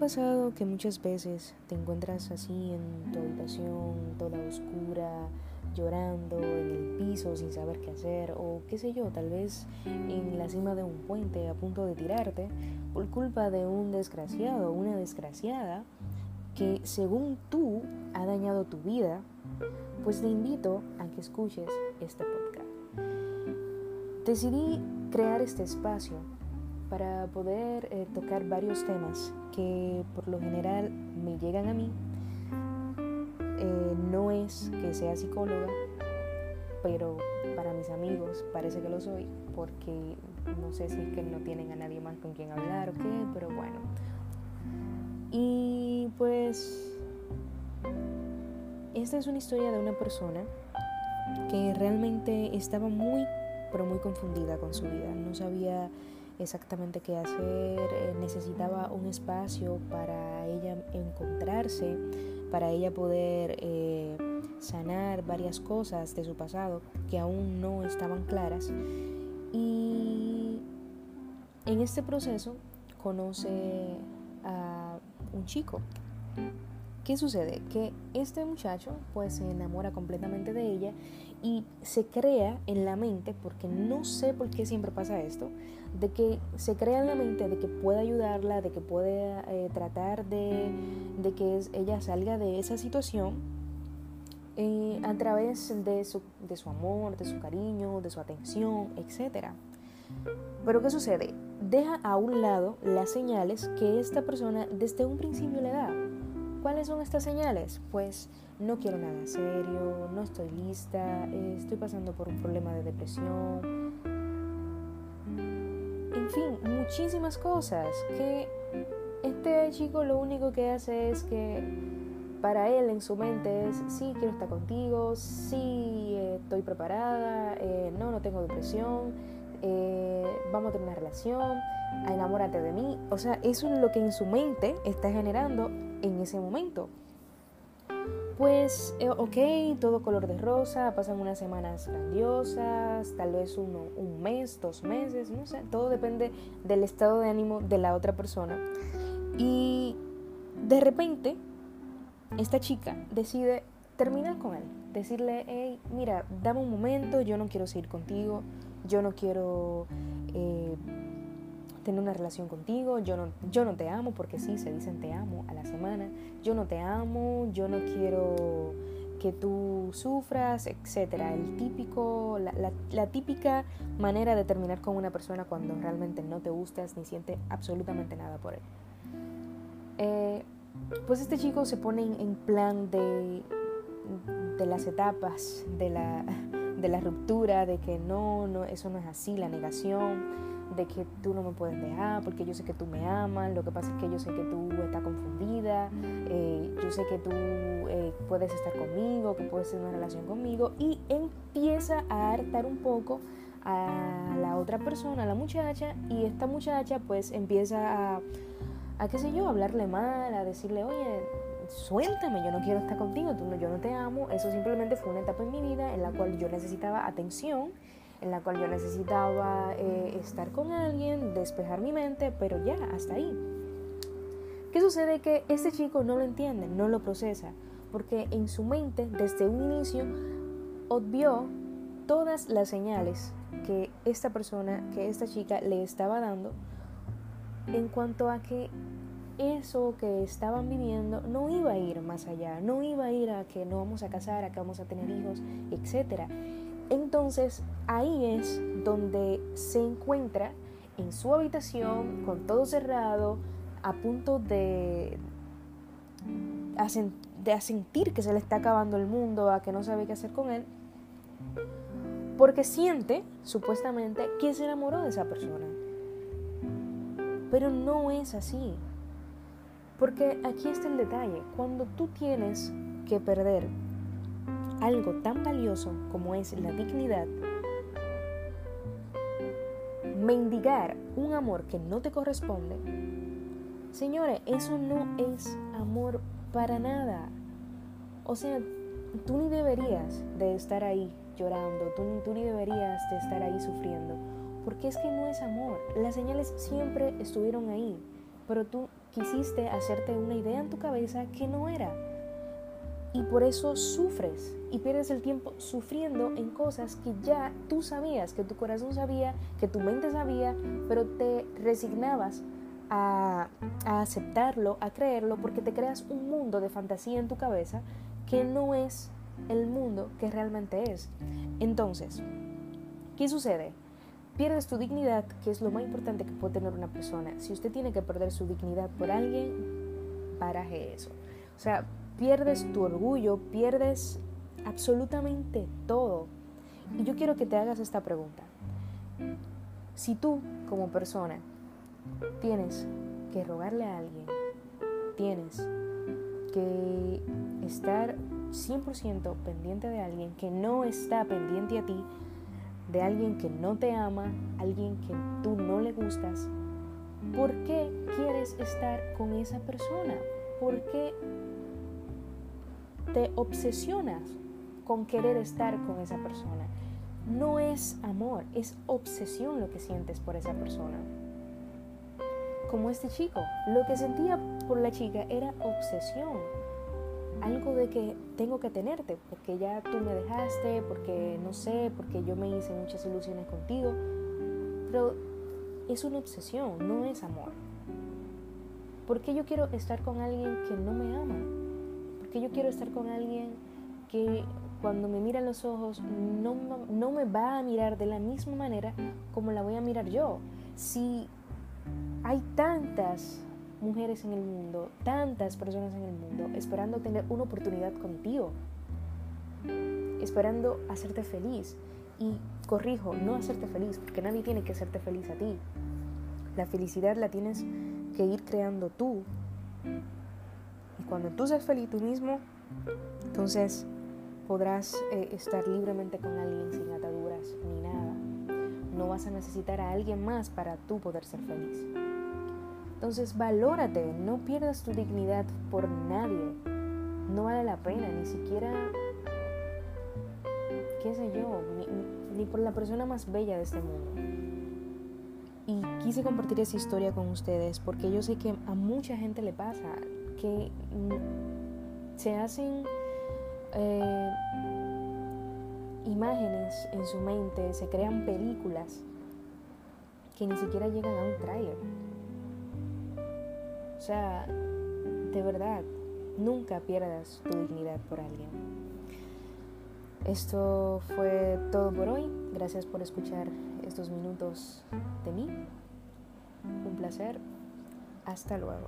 pasado que muchas veces te encuentras así en tu habitación, toda oscura, llorando en el piso sin saber qué hacer o qué sé yo, tal vez en la cima de un puente a punto de tirarte por culpa de un desgraciado o una desgraciada que según tú ha dañado tu vida, pues te invito a que escuches este podcast. Decidí crear este espacio para poder eh, tocar varios temas que por lo general me llegan a mí. Eh, no es que sea psicóloga, pero para mis amigos parece que lo soy, porque no sé si es que no tienen a nadie más con quien hablar o qué, pero bueno. Y pues esta es una historia de una persona que realmente estaba muy, pero muy confundida con su vida. No sabía exactamente qué hacer, eh, necesitaba un espacio para ella encontrarse, para ella poder eh, sanar varias cosas de su pasado que aún no estaban claras. Y en este proceso conoce a un chico. ¿Qué sucede? Que este muchacho pues se enamora completamente de ella y se crea en la mente, porque no sé por qué siempre pasa esto, de que se crea en la mente de que puede ayudarla, de que puede eh, tratar de, que ella salga de esa situación eh, a través de su, de su amor, de su cariño, de su atención, etc. Pero ¿qué sucede? Deja a un lado las señales que esta persona desde un principio le da. ¿Cuáles son estas señales? Pues no quiero nada serio, no estoy lista, eh, estoy pasando por un problema de depresión. En fin, muchísimas cosas que este chico lo único que hace es que para él en su mente es, sí, quiero estar contigo, sí, eh, estoy preparada, eh, no, no tengo depresión, vamos a tener una relación, enamórate de mí. O sea, eso es lo que en su mente está generando en ese momento. Pues, eh, ok, todo color de rosa, pasan unas semanas grandiosas, tal vez uno, un mes, dos meses, no sé, todo depende del estado de ánimo de la otra persona. Y de repente, esta chica decide terminar con él, decirle, hey, mira, dame un momento, yo no quiero seguir contigo, yo no quiero... Eh, tener una relación contigo, yo no, yo no te amo, porque sí, se dicen te amo a la semana, yo no te amo, yo no quiero que tú sufras, etcétera. El típico, la, típica manera de terminar con una persona cuando realmente no te gustas ni siente absolutamente nada por él. Eh, pues este chico se pone en, plan de, de las etapas de la, de la ruptura, de que no, no, eso no es así, la negación de que tú no me puedes dejar porque yo sé que tú me amas, lo que pasa es que yo sé que tú estás confundida, eh, yo sé que tú eh, puedes estar conmigo, que puedes tener una relación conmigo y empieza a hartar un poco a la otra persona, a la muchacha y esta muchacha pues empieza a, a qué sé yo, a hablarle mal, a decirle, oye, suéltame, yo no quiero estar contigo, tú no, yo no te amo, eso simplemente fue una etapa en mi vida en la cual yo necesitaba atención en la cual yo necesitaba eh, estar con alguien, despejar mi mente, pero ya, hasta ahí. ¿Qué sucede? Que este chico no lo entiende, no lo procesa, porque en su mente, desde un inicio, obvió todas las señales que esta persona, que esta chica le estaba dando en cuanto a que eso que estaban viviendo no iba a ir más allá, no iba a ir a que no vamos a casar, a que vamos a tener hijos, etc. Entonces ahí es donde se encuentra en su habitación con todo cerrado, a punto de, de sentir que se le está acabando el mundo, a que no sabe qué hacer con él, porque siente, supuestamente, que se enamoró de esa persona. Pero no es así. Porque aquí está el detalle. Cuando tú tienes que perder algo tan valioso como es la dignidad, mendigar un amor que no te corresponde, señores, eso no es amor para nada. O sea, tú ni deberías de estar ahí llorando, tú, tú ni deberías de estar ahí sufriendo, porque es que no es amor. Las señales siempre estuvieron ahí, pero tú quisiste hacerte una idea en tu cabeza que no era. Y por eso sufres y pierdes el tiempo sufriendo en cosas que ya tú sabías, que tu corazón sabía, que tu mente sabía, pero te resignabas a, a, aceptarlo, a creerlo, porque te creas un mundo de fantasía en tu cabeza que no es el mundo que realmente es. Entonces, ¿qué sucede? Pierdes tu dignidad, que es lo más importante que puede tener una persona. Si usted tiene que perder su dignidad por alguien, paraje eso. O sea, pierdes tu orgullo, pierdes absolutamente todo. Y yo quiero que te hagas esta pregunta. Si tú, como persona, tienes que rogarle a alguien, tienes que estar 100% pendiente de alguien que no está pendiente a ti, de alguien que no te ama, alguien que tú no le gustas, ¿por qué quieres estar con esa persona? ¿Por qué te obsesionas con querer estar con esa persona? No es amor, es obsesión lo que sientes por esa persona. Como este chico, lo que sentía por la chica era obsesión algo de que tengo que tenerte, porque ya tú me dejaste, porque no sé, porque yo me hice muchas ilusiones contigo. Pero es una obsesión, no es amor. ¿Por qué yo quiero estar con alguien que no me ama? ¿Por qué yo quiero estar con alguien que cuando me mira a los ojos no, no me va a mirar de la misma manera como la voy a mirar yo? Si hay tantas mujeres en el mundo, tantas personas en el mundo, esperando tener una oportunidad contigo, esperando hacerte feliz. Y corrijo, no hacerte feliz, porque nadie tiene que hacerte feliz a ti. La felicidad la tienes que ir creando tú. Cuando tú seas feliz tú mismo, entonces podrás eh, estar libremente con alguien sin ataduras ni nada. No vas a necesitar a alguien más para tú poder ser feliz. Entonces valórate, no pierdas tu dignidad por nadie. No vale la pena, ni siquiera, qué sé yo, ni, por la persona más bella de este mundo. Y quise compartir esa historia con ustedes porque yo sé que a mucha gente le pasa que se hacen eh, imágenes en su mente, se crean películas que ni siquiera llegan a un trailer. O sea, de verdad, nunca pierdas tu dignidad por alguien. Esto fue todo por hoy. Gracias por escuchar estos minutos de mí. Un placer. Hasta luego.